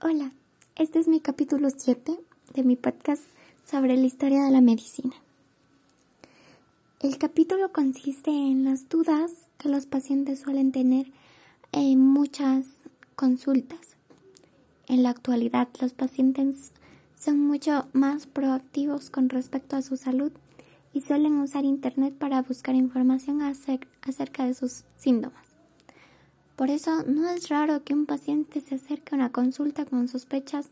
Hola, este es mi capítulo 7 de mi podcast sobre la historia de la medicina. El capítulo consiste en las dudas que los pacientes suelen tener en muchas consultas. En la actualidad, los pacientes son mucho más proactivos con respecto a su salud y suelen usar Internet para buscar información acerca de sus síntomas. Por eso no es raro que un paciente se acerque a una consulta con sospechas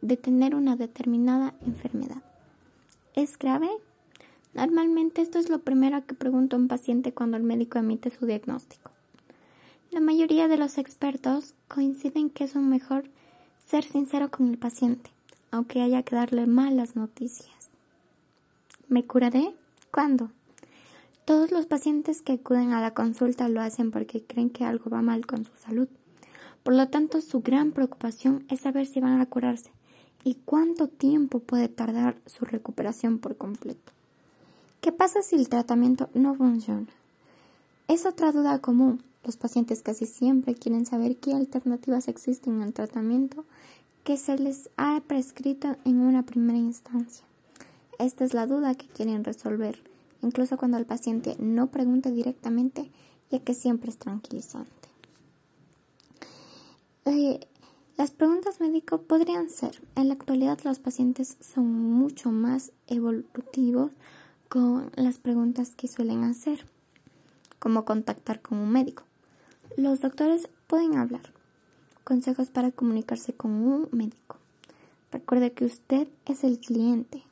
de tener una determinada enfermedad. ¿Es grave? Normalmente esto es lo primero que pregunta un paciente cuando el médico emite su diagnóstico. La mayoría de los expertos coinciden que es mejor ser sincero con el paciente, aunque haya que darle malas noticias. ¿Me curaré? ¿Cuándo? Todos los pacientes que acuden a la consulta lo hacen porque creen que algo va mal con su salud. Por lo tanto, su gran preocupación es saber si van a curarse y cuánto tiempo puede tardar su recuperación por completo. ¿Qué pasa si el tratamiento no funciona? Es otra duda común. Los pacientes casi siempre quieren saber qué alternativas existen al tratamiento que se les ha prescrito en una primera instancia. Esta es la duda que quieren resolver incluso cuando el paciente no pregunte directamente, ya que siempre es tranquilizante. Eh, las preguntas médicas podrían ser, en la actualidad los pacientes son mucho más evolutivos con las preguntas que suelen hacer, como contactar con un médico. Los doctores pueden hablar, consejos para comunicarse con un médico. Recuerde que usted es el cliente.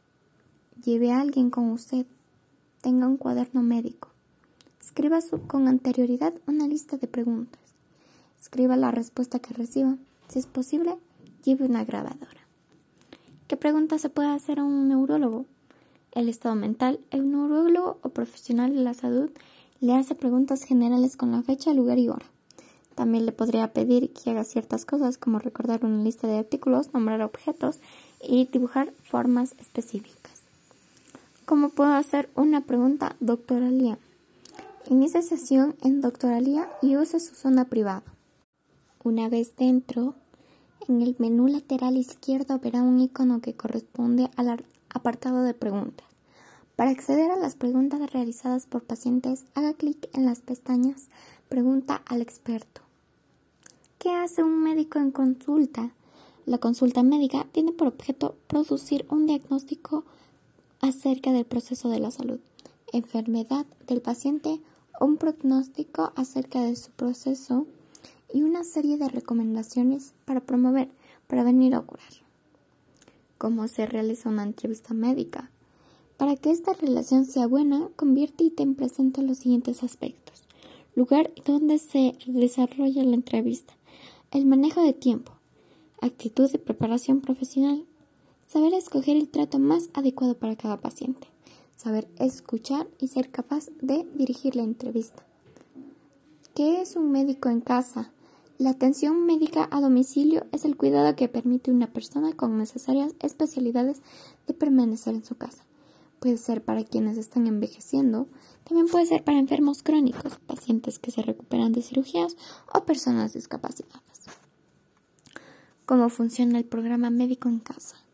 Lleve a alguien con usted tenga un cuaderno médico. Escriba con anterioridad una lista de preguntas. Escriba la respuesta que reciba. Si es posible, lleve una grabadora. ¿Qué pregunta se puede hacer a un neurólogo? El estado mental. El neurólogo o profesional de la salud le hace preguntas generales con la fecha, lugar y hora. También le podría pedir que haga ciertas cosas como recordar una lista de artículos, nombrar objetos y dibujar formas específicas. ¿Cómo puedo hacer una pregunta doctoralía? Inicie sesión en doctoralía y use su zona privada. Una vez dentro, en el menú lateral izquierdo verá un icono que corresponde al apartado de preguntas. Para acceder a las preguntas realizadas por pacientes, haga clic en las pestañas Pregunta al experto. ¿Qué hace un médico en consulta? La consulta médica tiene por objeto producir un diagnóstico acerca del proceso de la salud, enfermedad del paciente, un pronóstico acerca de su proceso y una serie de recomendaciones para promover, prevenir o curar. ¿Cómo se realiza una entrevista médica? Para que esta relación sea buena, convierte y ten presente los siguientes aspectos. Lugar donde se desarrolla la entrevista. El manejo de tiempo. Actitud de preparación profesional. Saber escoger el trato más adecuado para cada paciente. Saber escuchar y ser capaz de dirigir la entrevista. ¿Qué es un médico en casa? La atención médica a domicilio es el cuidado que permite una persona con necesarias especialidades de permanecer en su casa. Puede ser para quienes están envejeciendo, también puede ser para enfermos crónicos, pacientes que se recuperan de cirugías o personas discapacitadas. ¿Cómo funciona el programa médico en casa?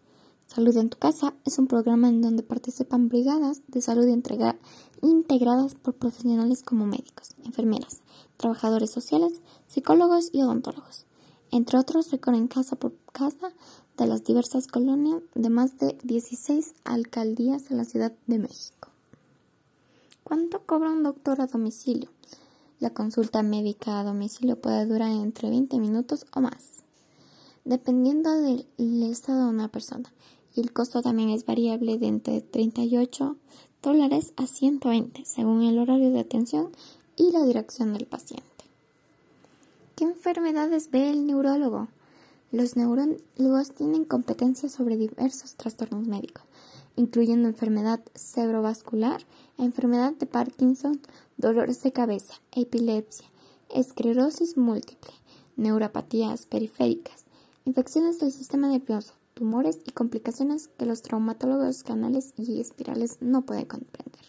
Salud en tu casa es un programa en donde participan brigadas de salud integradas por profesionales como médicos, enfermeras, trabajadores sociales, psicólogos y odontólogos. Entre otros, recorren casa por casa de las diversas colonias de más de 16 alcaldías de la Ciudad de México. ¿Cuánto cobra un doctor a domicilio? La consulta médica a domicilio puede durar entre 20 minutos o más, dependiendo del estado de una persona y el costo también es variable de entre 38 dólares a 120 según el horario de atención y la dirección del paciente. ¿Qué enfermedades ve el neurólogo? Los neurólogos tienen competencia sobre diversos trastornos médicos, incluyendo enfermedad cerebrovascular, enfermedad de Parkinson, dolores de cabeza, epilepsia, esclerosis múltiple, neuropatías periféricas, infecciones del sistema nervioso, tumores y complicaciones que los traumatólogos canales y espirales no pueden comprender.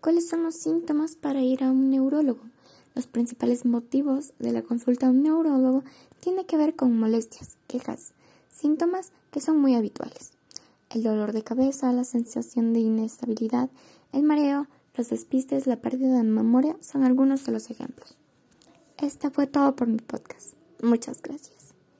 ¿Cuáles son los síntomas para ir a un neurólogo? Los principales motivos de la consulta a un neurólogo tiene que ver con molestias, quejas, síntomas que son muy habituales. El dolor de cabeza, la sensación de inestabilidad, el mareo, los despistes, la pérdida de memoria son algunos de los ejemplos. Este fue todo por mi podcast. Muchas gracias.